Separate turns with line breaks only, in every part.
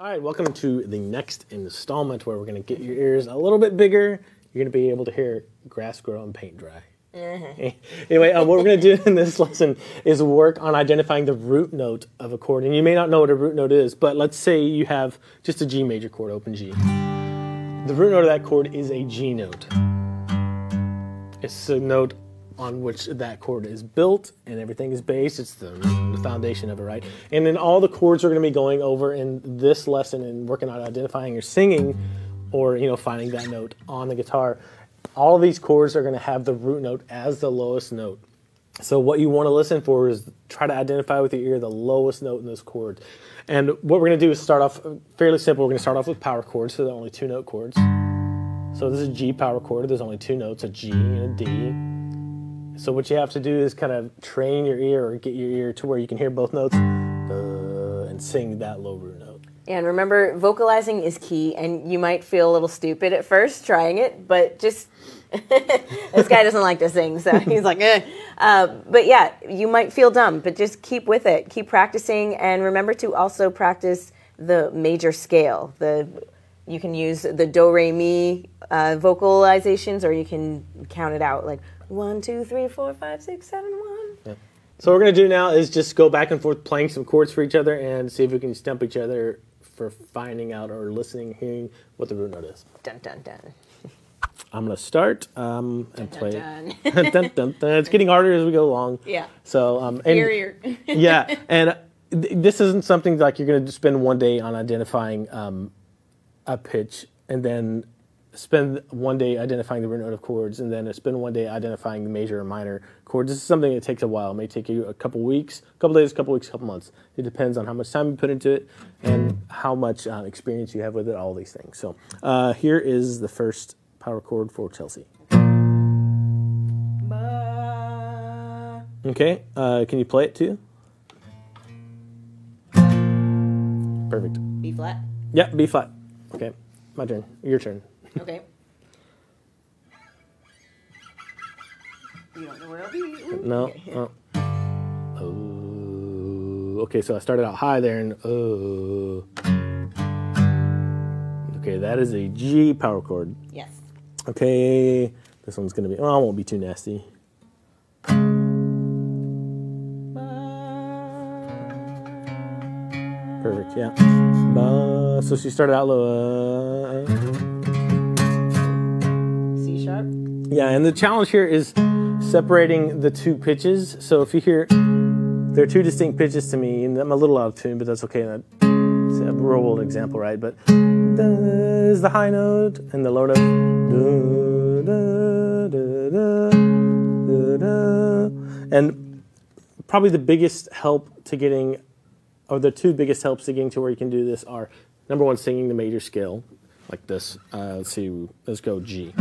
All right, welcome to the next installment where we're going to get your ears a little bit bigger. You're going to be able to hear grass grow and paint dry. Anyway, uh, what we're going to do in this lesson is work on identifying the root note of a chord. And you may not know what a root note is, but let's say you have just a G major chord, open G. The root note of that chord is a G note. It's a note on which that chord is built and everything is based. It's the, the foundation of it, right? And then all the chords we're going to be going over in this lesson and working on identifying or singing or, you know, finding that note on the guitar. All of these chords are going to have the root note as the lowest note. So what you want to listen for is try to identify with your ear the lowest note in those chords. And what we're going to do is start off uh, fairly simple. We're going to start off with power chords, so they're only two note chords. So this is a G power chord. There's only two notes, a G and a D. So what you have to do is kind of train your ear or get your ear to where you can hear both notes uh, and sing that low root note.
And remember, vocalizing is key, and you might feel a little stupid at first trying it, but just this guy doesn't like to sing, so he's like, eh. Uh, but yeah, you might feel dumb, but just keep with it, keep practicing, and remember to also practice the major scale. The you can use the do re mi uh, vocalizations, or you can count it out like one, two, three, four, five, six, seven, one. Yeah.
So what we're going to do now is just go back and forth playing some chords for each other and see if we can stump each other for finding out or listening, hearing what the root note is.
Dun dun dun.
I'm going to start um, and play.
dun.
dun, dun, dun. It's getting harder as we go along.
Yeah.
So um, and,
Ear, ear.
yeah, and th- this isn't something like you're going to spend one day on identifying um, a pitch and then spend one day identifying the root note of chords and then spend one day identifying the major and minor chords. This is something that takes a while. It may take you a couple weeks, a couple days, a couple weeks, a couple months. It depends on how much time you put into it and how much uh, experience you have with it, all these things. So uh, here is the first power chord for Chelsea. Okay, uh, can you play it too? Perfect.
B flat.
Yeah, B flat. Okay, my turn. Your turn.
Okay. You don't know where I'll be. Ooh.
No. Oh. Oh. Okay, so I started out high there and oh. Okay, that is a G power chord.
Yes.
Okay, this one's gonna be. Oh, I won't be too nasty. Perfect. Yeah. Ba- so she started out low. uh. Yeah, and the challenge here is separating the two pitches. So if you hear, there are two distinct pitches to me, and I'm a little out of tune, but that's okay. That- It's a real world example, right? But is the high note, and the low note. And probably the biggest help to getting, or the two biggest helps to getting to where you can do this are number one, singing the major scale, like this. Uh, let's see, let's go G.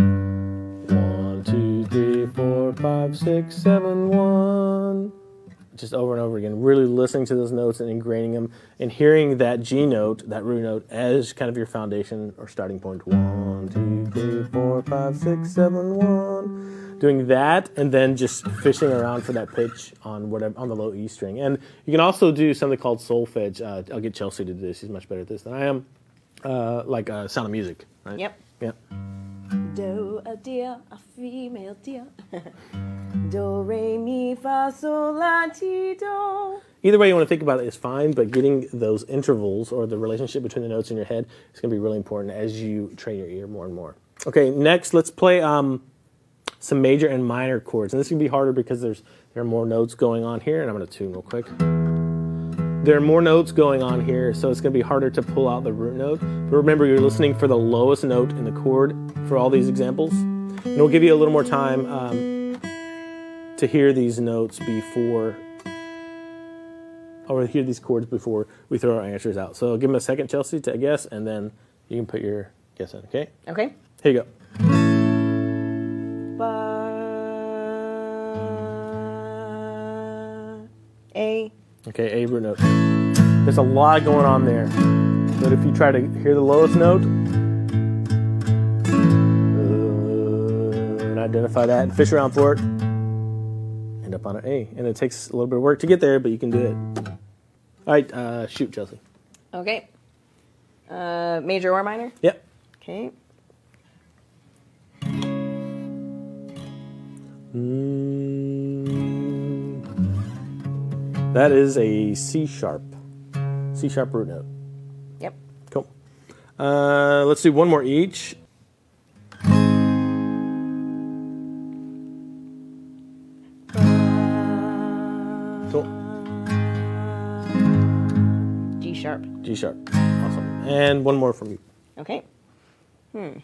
five, six, seven, one. Just over and over again, really listening to those notes and ingraining them and hearing that G note, that root note, as kind of your foundation or starting point. One, two, three, four, five, six, seven, one. Doing that and then just fishing around for that pitch on whatever on the low E string. And you can also do something called solfege. Uh, I'll get Chelsea to do this. She's much better at this than I am. Uh, like uh, Sound of Music. Right?
Yep.
Yep.
Do a deer, a female deer. Do re mi fa sol la ti do.
Either way you want to think about it is fine, but getting those intervals or the relationship between the notes in your head is going to be really important as you train your ear more and more. Okay, next let's play um, some major and minor chords, and this can be harder because there's there are more notes going on here, and I'm going to tune real quick. There are more notes going on here, so it's going to be harder to pull out the root note. But remember, you're listening for the lowest note in the chord for all these examples, and we'll give you a little more time um, to hear these notes before or hear these chords before we throw our answers out. So give them a second, Chelsea, to guess, and then you can put your guess in. Okay,
Okay.
here you go. Okay, A root note. There's a lot going on there, but if you try to hear the lowest note uh, and identify that and fish around for it, end up on an A. And it takes a little bit of work to get there, but you can do it. All right, uh, shoot, Chelsea.
Okay. Uh, major or minor?
Yep.
Okay.
Mm, that is a C sharp. C sharp root note.
Yep.
Cool. Uh, let's do one more each. Cool.
G sharp.
G sharp. Awesome. And one more from you.
Okay. Hmm.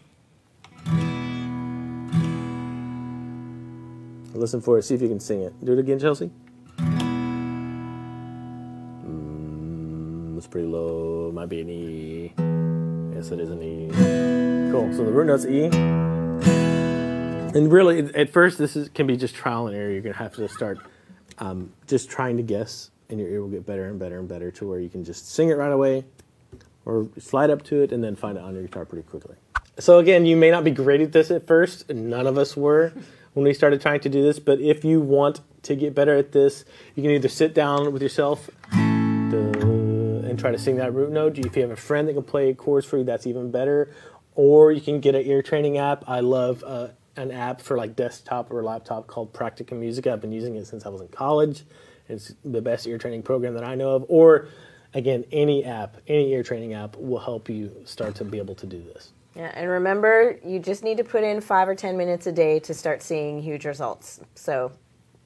Listen for it. See if you can sing it. Do it again, Chelsea. It's pretty low. Might be an E. Yes, it is an E. Cool. So the root note's E. And really, at- first, this is, can be just trial and error. You're gonna have to start um, just trying to guess, and your ear will get better and better and better to where you can just sing it right away, or slide up to it and then find it on your guitar pretty quickly. So again, you may not be great at this at first. None of us were when we started trying to do this. But if you want to get better at this, you can either sit down with yourself try to sing that root note. If you have a friend that can play chords for you, that's even better. Or you can get an ear training app. I love uh, an app for like desktop or laptop called Practica Musica. I've been using it since I was in college. It's the best ear training program that I know of. Or again, any app, any ear training app will help you start to be able to do this.
Yeah, and remember, you just need to put in five or ten minutes a day to start seeing huge results. So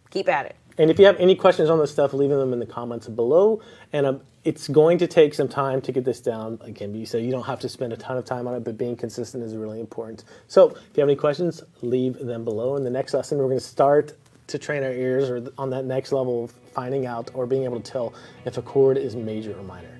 keep at it.
And if you have any questions on this stuff, leave them in the comments below. And um, it's going to take some time to get this down. Again, you say you don't have to spend a ton of time on it, but being consistent is really important. So if you have any questions, leave them below. In the next lesson, we're going to start to train our ears or on that next level of finding out or being able to tell if a chord is major or minor.